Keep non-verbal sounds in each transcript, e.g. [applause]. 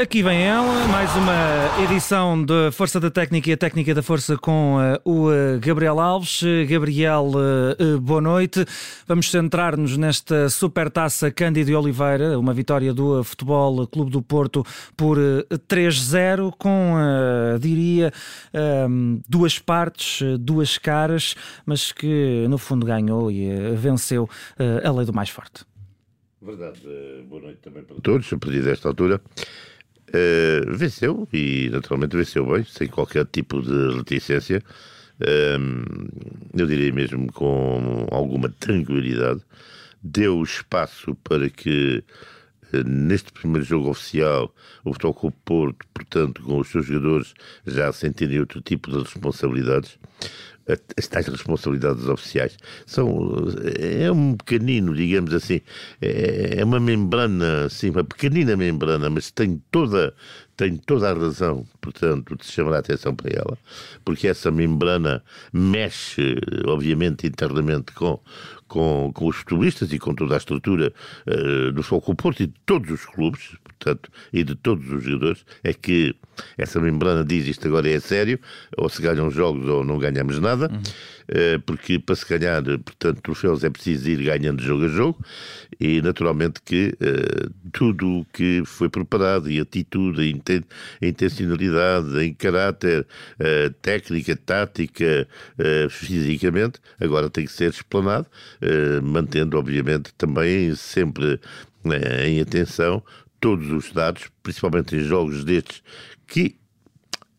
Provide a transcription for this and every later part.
Aqui vem ela, mais uma edição de Força da Técnica e a Técnica da Força com uh, o uh, Gabriel Alves. Gabriel, uh, boa noite. Vamos centrar-nos nesta supertaça Cândido Oliveira, uma vitória do Futebol Clube do Porto por 3-0, com, diria, um, duas partes, duas caras, mas que no fundo ganhou e venceu a lei do mais forte. Verdade. Boa noite também para todos. A partir desta altura. Uh, venceu e naturalmente venceu bem, sem qualquer tipo de reticência. Uh, eu diria mesmo com alguma tranquilidade. Deu espaço para que uh, neste primeiro jogo oficial o Futebol Porto, portanto, com os seus jogadores já sentirem outro tipo de responsabilidades as tais responsabilidades oficiais são é um pequenino, digamos assim, é, é uma membrana, assim, uma pequenina membrana, mas tem toda tem toda a razão, portanto, de chamar a atenção para ela, porque essa membrana mexe, obviamente, internamente com, com, com os futebolistas e com toda a estrutura uh, do Foco Porto e de todos os clubes, portanto, e de todos os jogadores, é que essa membrana diz isto agora é sério, ou se ganham jogos ou não ganhamos nada, uhum. uh, porque para se ganhar, portanto, troféus é preciso ir ganhando jogo a jogo, e naturalmente que uh, tudo o que foi preparado, e atitude, a intencionalidade, em caráter, uh, técnica, tática, fisicamente, agora tem que ser explanado, mantendo, obviamente, também sempre em atenção todos os dados, principalmente em jogos destes que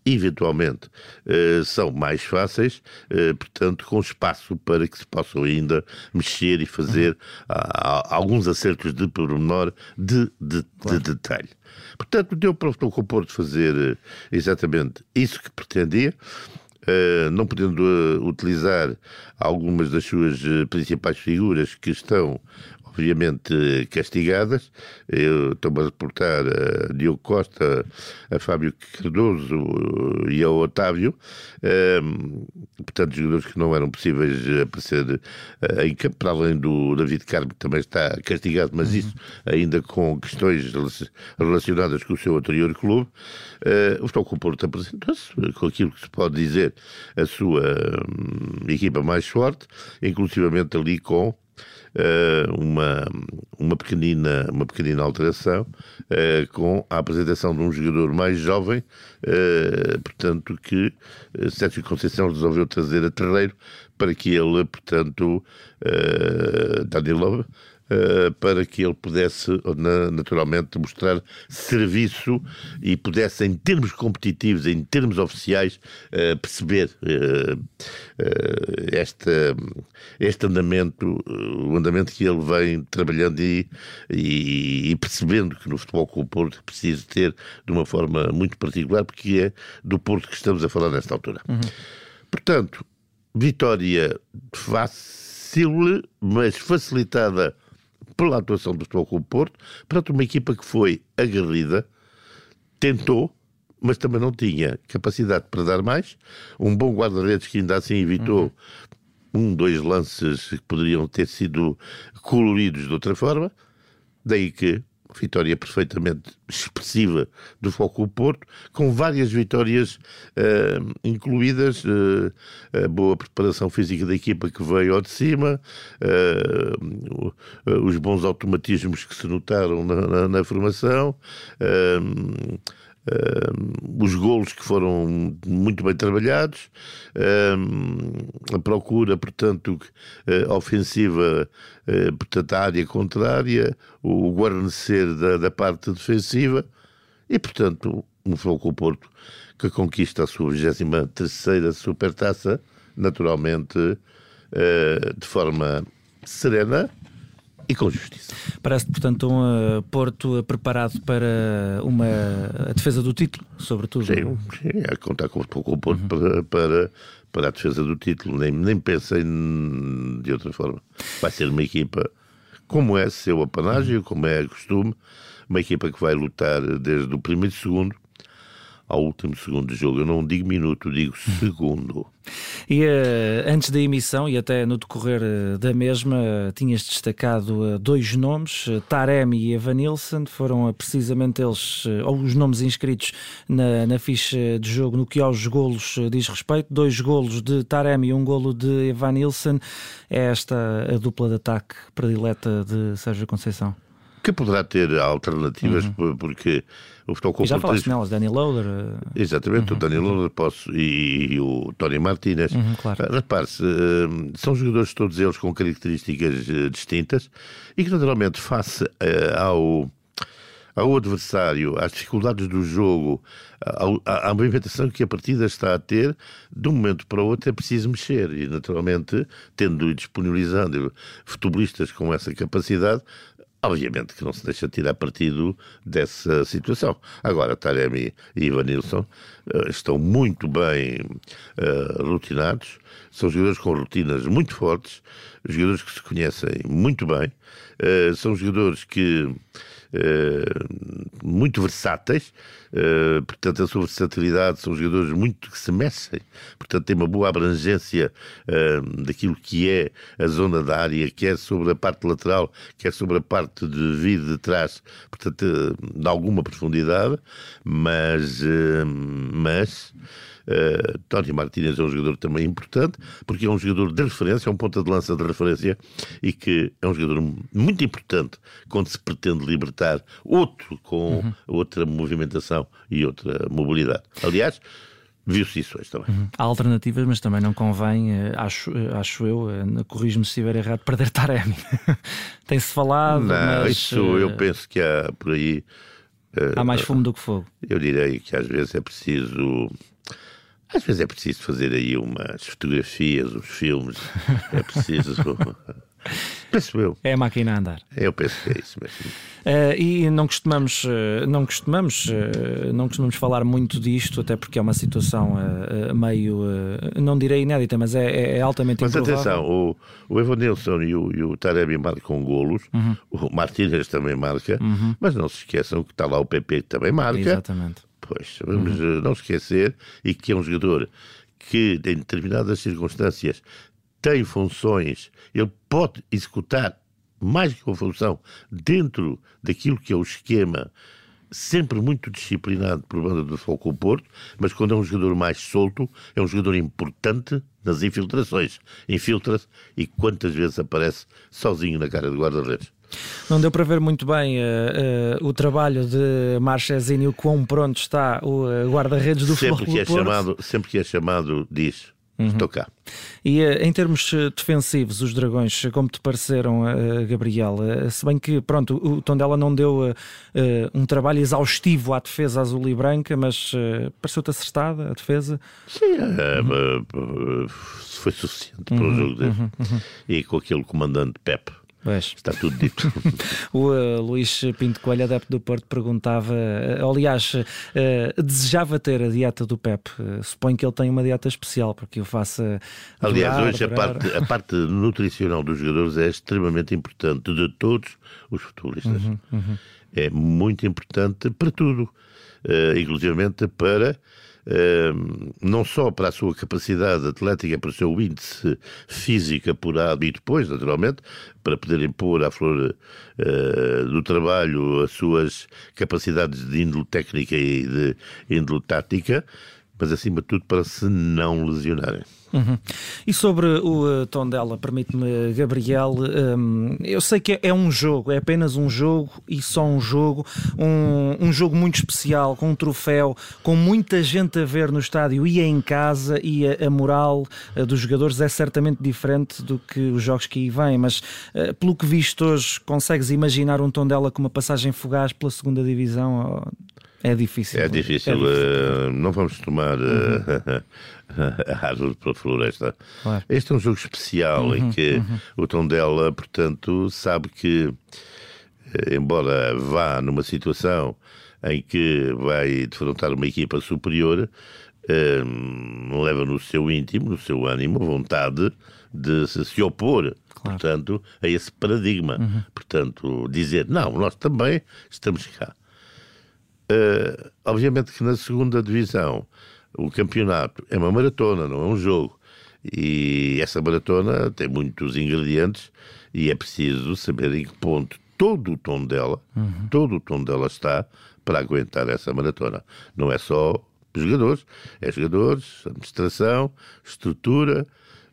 eventualmente uh, são mais fáceis, uh, portanto, com espaço para que se possam ainda mexer e fazer uh, alguns acertos de pormenor de, de, claro. de, detalhe. Portanto, deu para o Porto fazer eh, exatamente isso que pretendia. não podendo utilizar algumas das suas principais figuras que estão obviamente castigadas. Eu estou-me a reportar a Diogo Costa, a Fábio Cardoso e ao Otávio, portanto, jogadores que não eram possíveis aparecer uh, em campo, para além do David Carmo, que também está castigado, mas isso ainda com questões relacionadas com o seu anterior clube. Uh, o Futebol Porto apresentou-se com aquilo que se pode dizer a sua equipa mais forte, inclusivamente ali com uh, uma, uma, pequenina, uma pequenina alteração uh, com a apresentação de um jogador mais jovem, uh, portanto, que Sérgio Conceição resolveu trazer a terreiro para que ele, portanto, uh, Danilov, uh, para que ele pudesse naturalmente mostrar serviço e pudesse, em termos competitivos, em termos oficiais, uh, perceber uh, esta, este andamento, o andamento que ele vem trabalhando e, e, e percebendo que no futebol com o Porto precisa ter de uma forma muito particular, porque é do Porto que estamos a falar nesta altura. Uhum. Portanto, vitória fácil, mas facilitada pela atuação do Futebol Clube Porto, perante uma equipa que foi aguerrida, tentou, mas também não tinha capacidade para dar mais. Um bom guarda-redes que ainda assim evitou uhum. um, dois lances que poderiam ter sido coloridos de outra forma. Daí que vitória perfeitamente expressiva do Foco Porto, com várias vitórias uh, incluídas, uh, a boa preparação física da equipa que veio ao de cima, uh, os bons automatismos que se notaram na, na, na formação, Uh, os golos que foram muito bem trabalhados, uh, a procura, portanto, uh, ofensiva, portanto, a área contrária, o guarnecer da, da parte defensiva e, portanto, um Floco Porto que conquista a sua 23 supertaça, naturalmente, de forma serena e com justiça. Parece, portanto, um uh, Porto preparado para uma a defesa do título, sobretudo. Sim, sim é contar com, com o Porto uhum. para, para, para a defesa do título, nem, nem pensei de outra forma. Vai ser uma equipa, como é seu apanágio, como é costume, uma equipa que vai lutar desde o primeiro segundo ao último segundo de jogo. Eu não digo minuto, digo segundo. [laughs] E uh, antes da emissão e até no decorrer uh, da mesma, tinhas destacado dois nomes, Taremi e Evanilson, foram precisamente eles, ou os nomes inscritos na, na ficha de jogo no que aos golos diz respeito. Dois golos de Taremi e um golo de Evanilson. É esta a dupla de ataque predileta de Sérgio Conceição? Que poderá ter alternativas, uhum. porque o futebol já falaste nelas, Dani Loader. Eh, Exatamente, uhum. o Dani Loader posso, e, e o Tony Martinez. Uhum, claro. Repare-se, uh, são jogadores todos eles com características uh, distintas e que naturalmente face ao ao adversário, às dificuldades do jogo, à, à movimentação que a partida está a ter, de um momento para o outro é preciso mexer. E, naturalmente, tendo e disponibilizando futebolistas com essa capacidade, Obviamente que não se deixa tirar partido dessa situação. Agora, Taremi e Ivanilson uh, estão muito bem uh, rotinados, são jogadores com rotinas muito fortes, jogadores que se conhecem muito bem, uh, são jogadores que eh, muito versáteis, uh, portanto, a sua versatilidade são jogadores muito que se mexem, portanto, tem uma boa abrangência uh, daquilo que é a zona da área, quer sobre a parte lateral, quer sobre a parte de vir de trás, portanto, de alguma profundidade, mas. mas Uh, Tony Martínez é um jogador também importante, porque é um jogador de referência, é um ponta de lança de referência e que é um jogador muito importante quando se pretende libertar outro com uhum. outra movimentação e outra mobilidade. Aliás, viu-se isso hoje também. Uhum. Há alternativas, mas também não convém, eh, acho, eh, acho eu, corrijo-me se estiver errado, perder Taremi. [laughs] Tem-se falado, não, mas... Isso eu penso que há por aí... Há mais fumo do que fogo. Eu direi que às vezes é preciso às vezes é preciso fazer aí umas fotografias, uns filmes. É preciso. [laughs] penso eu. É a máquina a andar. Eu penso que é isso mesmo. Uh, e não costumamos, uh, não, costumamos, uh, não costumamos falar muito disto, até porque é uma situação meio, não direi inédita, mas é, é, é altamente Mas improvável. atenção, o, o Evanilson e o, e o Taremi marcam golos, uhum. o Martínez também marca, uhum. mas não se esqueçam que está lá o PP que também marca. Exatamente. Pois, vamos uhum. não esquecer, e que é um jogador que, em determinadas circunstâncias, tem funções, ele pode executar mais que uma função dentro daquilo que é o esquema, sempre muito disciplinado por banda do Foco Porto, mas quando é um jogador mais solto, é um jogador importante nas infiltrações. Infiltra-se e quantas vezes aparece sozinho na cara do guarda-redes. Não deu para ver muito bem uh, uh, o trabalho de Marchesini, o quão pronto está o uh, guarda-redes do sempre que é Porto. chamado Sempre que é chamado, diz. Uhum. Estou cá. E em termos defensivos, os Dragões, como te pareceram, Gabriel? se bem que, pronto, o Tondela não deu um trabalho exaustivo à defesa azul e branca, mas pareceu-te acertada a defesa? Sim, uhum. foi suficiente para uhum, o jogo dele. Uhum, uhum. E com aquele comandante Pep Pois. Está tudo dito. [laughs] o uh, Luís Pinto Coelho, adepto do Porto, perguntava, uh, aliás, uh, desejava ter a dieta do Pep. suponho que ele tem uma dieta especial, porque eu faço. Aliás, hoje a parte, a parte nutricional dos jogadores é extremamente importante de todos os futebolistas. Uhum, uhum. É muito importante para tudo, uh, inclusivamente para não só para a sua capacidade atlética, para o seu índice físico apurado e depois, naturalmente, para poder impor à flor uh, do trabalho as suas capacidades de índole técnica e de índole tática, mas acima de tudo para se não lesionarem. Uhum. E sobre o uh, tom dela, permite-me, Gabriel, um, eu sei que é, é, um jogo, é apenas um jogo e só um jogo, um, um jogo muito especial, com um troféu, com muita gente a ver no estádio e em casa, e a, a moral uh, dos jogadores é certamente diferente do que os jogos que aí vêm, mas uh, pelo que visto hoje, consegues imaginar um tom dela com uma passagem fugaz pela segunda divisão? É difícil. É difícil. É difícil. não vamos tomar. Uhum. [laughs] a árvore pela floresta. Claro. Este é um jogo especial uhum, em que uhum. o Tondela, portanto, sabe que, eh, embora vá numa situação em que vai defrontar uma equipa superior, um, leva no seu íntimo, no seu ânimo, vontade de se, se opor, claro. portanto, a esse paradigma. Uhum. Portanto, dizer, não, nós também estamos cá. Uh, obviamente que na segunda divisão o campeonato é uma maratona, não é um jogo. E essa maratona tem muitos ingredientes e é preciso saber em que ponto todo o tom dela, uhum. todo o tom dela está para aguentar essa maratona. Não é só jogadores, é jogadores, administração, estrutura,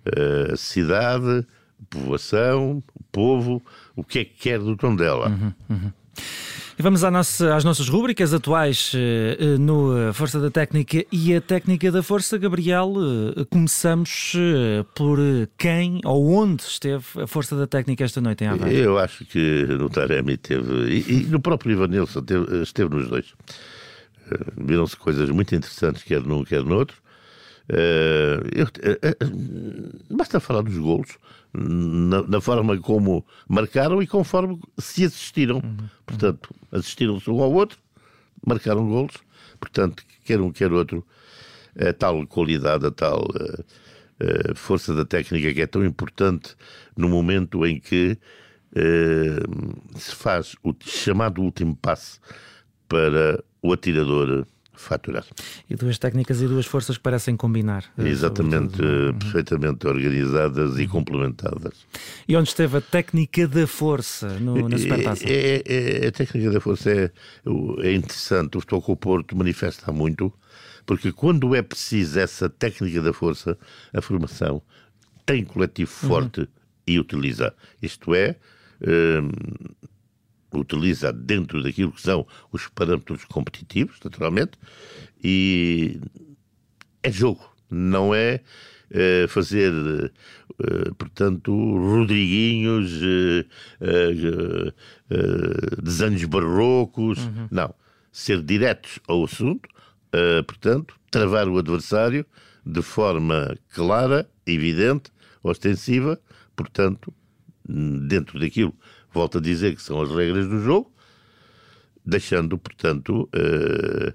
uh, cidade, povoação, o povo, o que é que quer do tom dela. Uhum, uhum. E vamos à nossa, às nossas rúbricas atuais uh, no eh, Força da Técnica e a Técnica da Força. Gabriel, uh, começamos uh, por quem ou onde esteve a Força da Técnica esta noite em Aveiro? Eu acho que no Taremi teve, e, e no próprio Ivanilson esteve, nos dois. Viram-se coisas muito interessantes, quer num, quer no outro. Eu, basta falar dos golos na, na, forma como marcaram e conforme se assistiram. Uhum. Portanto, assistiram-se um ao outro, marcaram golos. Portanto, quer um, quer outro, a tal qualidade, a tal uh, uh, força da técnica que é tão importante no momento em que uh, se faz o chamado último passe para o atirador faturar. E duas técnicas e duas forças que parecem combinar. Eh, Exatamente, uhum. perfeitamente organizadas e complementadas. E onde esteve a técnica da força no, na Supertaça? É, é, é, a técnica da força é, é interessante, o Futebol com o Porto manifesta muito, porque quando é preciso essa técnica da força, a formação tem coletivo uhum. forte uhum. e utiliza. Isto é, hum, utiliza dentro daquilo que são os parâmetros competitivos, naturalmente, e é jogo, não é uh, fazer, uh, portanto, Rodriguinhos, uh, desenhos barrocos, uhum. não. Ser diretos ao assunto, portanto, travar o adversário de forma clara, evidente, ostensiva, portanto, dentro daquilo volto a dizer que são as regras do jogo, deixando, portanto, uh,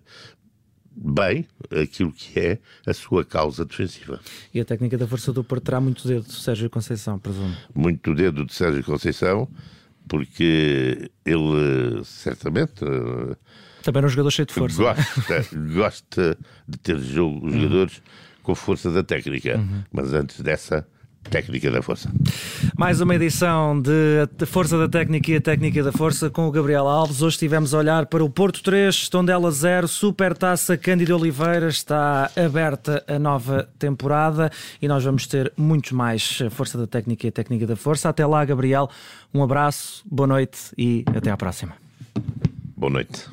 bem aquilo que é a sua causa defensiva. E a técnica da força do Porto terá muito dedo de Sérgio Conceição, presumo? Muito dedo de Sérgio Conceição, porque ele certamente. Uh, Também era um jogador cheio de força. Gosta, [laughs] gosta de ter jogo, jogadores uhum. com força da técnica, uhum. mas antes dessa Técnica da Força. Mais uma edição de Força da Técnica e a Técnica da Força com o Gabriel Alves. Hoje estivemos a olhar para o Porto 3, Tondela 0, Super Taça Cândido Oliveira. Está aberta a nova temporada e nós vamos ter muito mais Força da Técnica e a Técnica da Força. Até lá, Gabriel. Um abraço, boa noite e até à próxima. Boa noite.